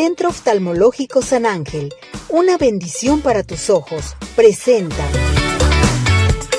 Centro Oftalmológico San Ángel, una bendición para tus ojos, presenta.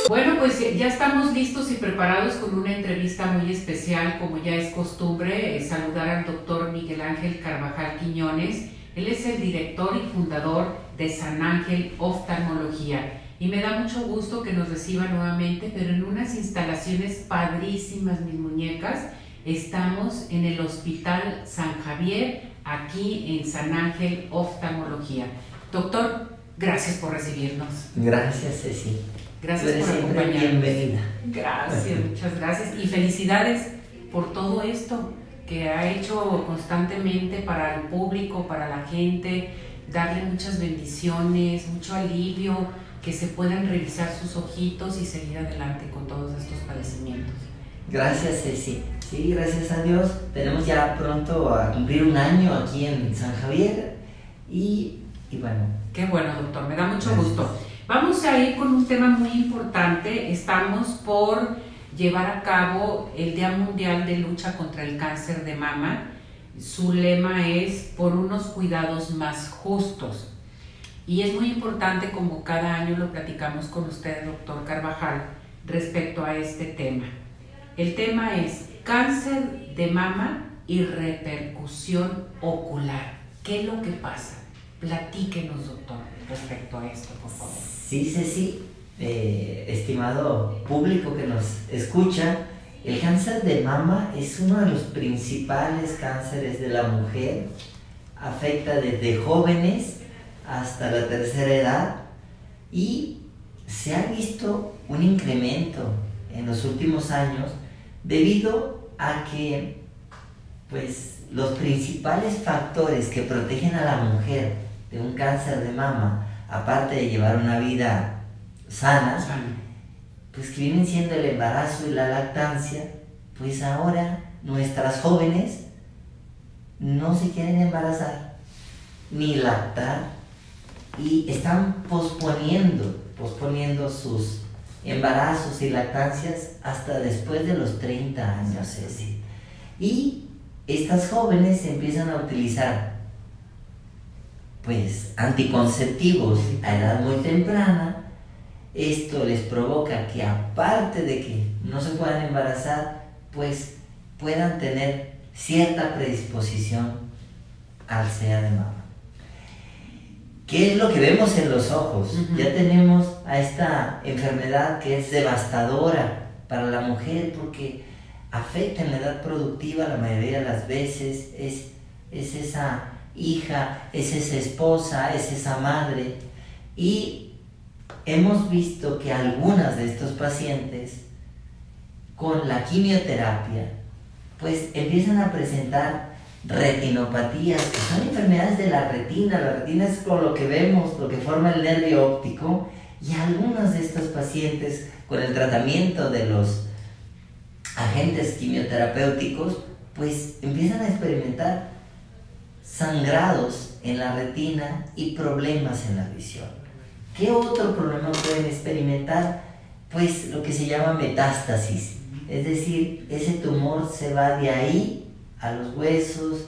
Bueno, pues ya estamos listos y preparados con una entrevista muy especial, como ya es costumbre, eh, saludar al doctor Miguel Ángel Carvajal Quiñones. Él es el director y fundador de San Ángel Oftalmología. Y me da mucho gusto que nos reciba nuevamente, pero en unas instalaciones padrísimas, mis muñecas. Estamos en el Hospital San Javier, aquí en San Ángel Oftalmología. Doctor, gracias por recibirnos. Gracias, Ceci. Gracias por acompañarnos. Bienvenida. Gracias, muchas gracias. Y felicidades por todo esto que ha hecho constantemente para el público, para la gente, darle muchas bendiciones, mucho alivio, que se puedan revisar sus ojitos y seguir adelante con todos estos padecimientos. Gracias, Ceci. Sí, gracias a Dios. Tenemos ya pronto a cumplir un año aquí en San Javier y, y bueno. Qué bueno, doctor, me da mucho gusto. Vamos a ir con un tema muy importante. Estamos por llevar a cabo el Día Mundial de Lucha contra el Cáncer de Mama. Su lema es por unos cuidados más justos. Y es muy importante, como cada año lo platicamos con usted, doctor Carvajal, respecto a este tema. El tema es cáncer de mama y repercusión ocular. ¿Qué es lo que pasa? Platíquenos, doctor, respecto a esto, por favor. Sí, Ceci, eh, estimado público que nos escucha, el cáncer de mama es uno de los principales cánceres de la mujer. Afecta desde jóvenes hasta la tercera edad y se ha visto un incremento en los últimos años debido a que pues los principales factores que protegen a la mujer de un cáncer de mama, aparte de llevar una vida sana, pues que vienen siendo el embarazo y la lactancia, pues ahora nuestras jóvenes no se quieren embarazar ni lactar y están posponiendo, posponiendo sus embarazos y lactancias hasta después de los 30 años, Y estas jóvenes empiezan a utilizar pues anticonceptivos a edad muy temprana. Esto les provoca que aparte de que no se puedan embarazar, pues puedan tener cierta predisposición al SEA de. ¿Qué es lo que vemos en los ojos? Ya tenemos a esta enfermedad que es devastadora para la mujer porque afecta en la edad productiva la mayoría de las veces, es, es esa hija, es esa esposa, es esa madre. Y hemos visto que algunas de estos pacientes con la quimioterapia pues empiezan a presentar retinopatías, que son enfermedades de la retina. La retina es con lo que vemos, lo que forma el nervio óptico. Y algunos de estos pacientes, con el tratamiento de los agentes quimioterapéuticos, pues empiezan a experimentar sangrados en la retina y problemas en la visión. ¿Qué otro problema pueden experimentar? Pues lo que se llama metástasis. Es decir, ese tumor se va de ahí a los huesos,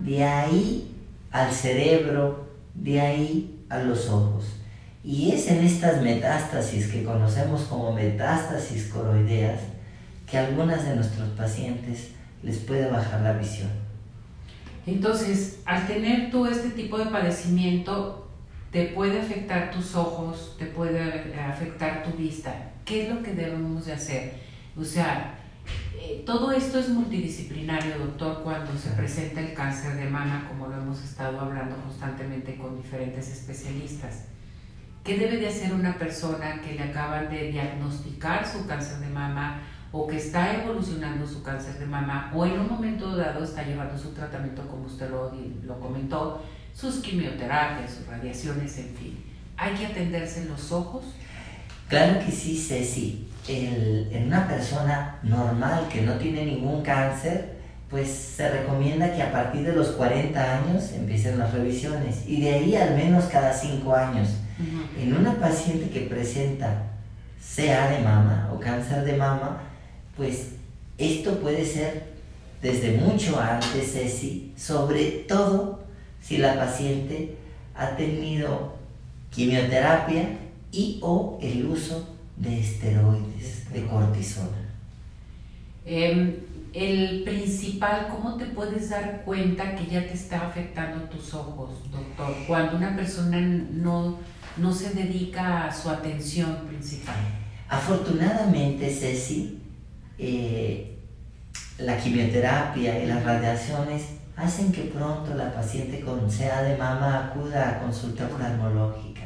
de ahí al cerebro, de ahí a los ojos. Y es en estas metástasis que conocemos como metástasis coroideas que a algunas de nuestros pacientes les puede bajar la visión. Entonces, al tener tú este tipo de padecimiento, te puede afectar tus ojos, te puede afectar tu vista. ¿Qué es lo que debemos de hacer? O sea, eh, todo esto es multidisciplinario, doctor, cuando se presenta el cáncer de mama, como lo hemos estado hablando constantemente con diferentes especialistas. ¿Qué debe de hacer una persona que le acaban de diagnosticar su cáncer de mama o que está evolucionando su cáncer de mama o en un momento dado está llevando su tratamiento, como usted lo, lo comentó, sus quimioterapias, sus radiaciones, en fin? ¿Hay que atenderse los ojos? Claro que sí, Ceci en una persona normal que no tiene ningún cáncer, pues se recomienda que a partir de los 40 años empiecen las revisiones y de ahí al menos cada 5 años. En una paciente que presenta CA de mama o cáncer de mama, pues esto puede ser desde mucho antes, Ceci, sobre todo si la paciente ha tenido quimioterapia y o el uso de esteroides, de cortisona. Em, el principal, ¿cómo te puedes dar cuenta que ya te está afectando tus ojos, doctor? Cuando una persona no, no se dedica a su atención principal. Afortunadamente, Ceci, eh, la quimioterapia y las radiaciones hacen que pronto la paciente con SEA de mama acuda a consulta oftalmológica.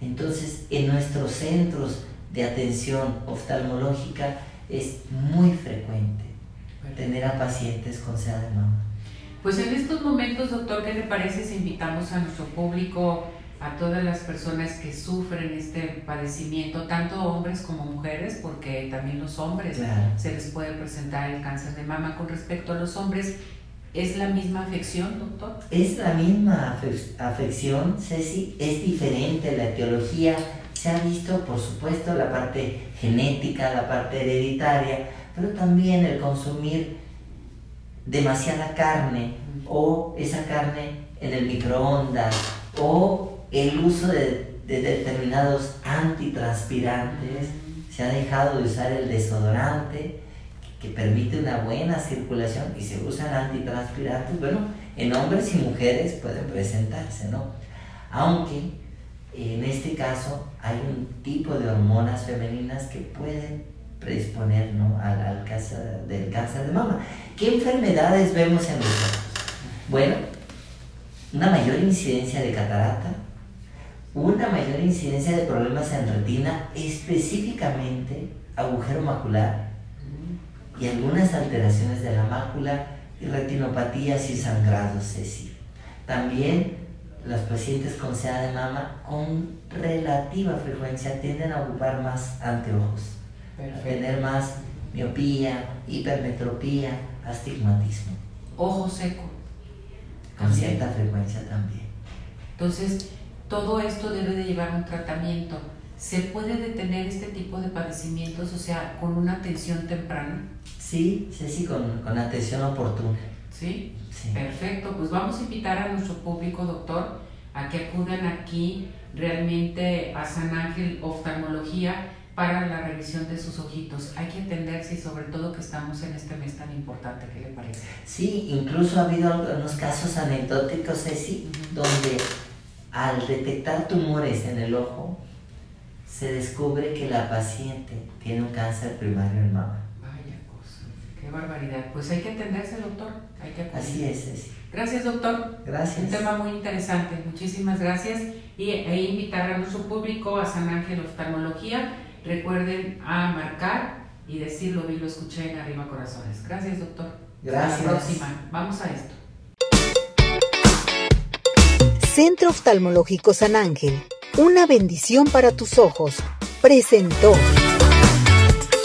Entonces, en nuestros centros de atención oftalmológica es muy frecuente tener a pacientes con SEA de mama. Pues en estos momentos, doctor, ¿qué le parece si invitamos a nuestro público, a todas las personas que sufren este padecimiento, tanto hombres como mujeres, porque también los hombres se les puede presentar el cáncer de mama? Con respecto a los hombres, ¿es la misma afección, doctor? Es la misma afección, Ceci, es diferente la etiología. Se ha visto, por supuesto, la parte genética, la parte hereditaria, pero también el consumir demasiada carne o esa carne en el microondas o el uso de, determinados antitranspirantes. Se ha dejado de usar el desodorante que permite una buena circulación y se usan antitranspirantes. Bueno, en hombres y mujeres pueden presentarse, ¿no? Aunque en este caso hay un tipo de hormonas femeninas que pueden predisponer al, cáncer, del cáncer de mama. ¿Qué enfermedades vemos en los ojos? Bueno, una mayor incidencia de catarata, una mayor incidencia de problemas en retina, específicamente agujero macular y algunas alteraciones de la mácula y retinopatías y sangrados, Ceci. También los pacientes con SEA de mama con relativa frecuencia tienden a ocupar más anteojos tener más miopía, hipermetropía, astigmatismo. Ojo seco. Con cierta frecuencia también. Entonces, todo esto debe de llevar un tratamiento. ¿Se puede detener este tipo de padecimientos, o sea, con una atención temprana? Sí, sí, sí, con, con atención oportuna. ¿Sí? ¿Sí? Perfecto. Pues vamos a invitar a nuestro público, doctor, a que acudan aquí realmente a San Ángel Oftalmología para la revisión de sus ojitos. Hay que entenderse y sobre todo que estamos en este mes tan importante. ¿Qué le parece? Sí, incluso ha habido algunos casos anecdóticos, Ceci, donde al detectar tumores en el ojo, se descubre que la paciente tiene un cáncer primario en mama. Qué barbaridad. Pues hay que entenderse, doctor. Hay que Así es, Ceci. Gracias, doctor. Gracias. Un tema muy interesante. Muchísimas gracias. Y e invitar a nuestro público a San Ángel Oftalmología Recuerden a marcar y decirlo vi, lo escuché en Arriba Corazones. Gracias, doctor. Gracias. Hasta la próxima. Vamos a esto. Centro Oftalmológico San Ángel. Una bendición para tus ojos. Presentó.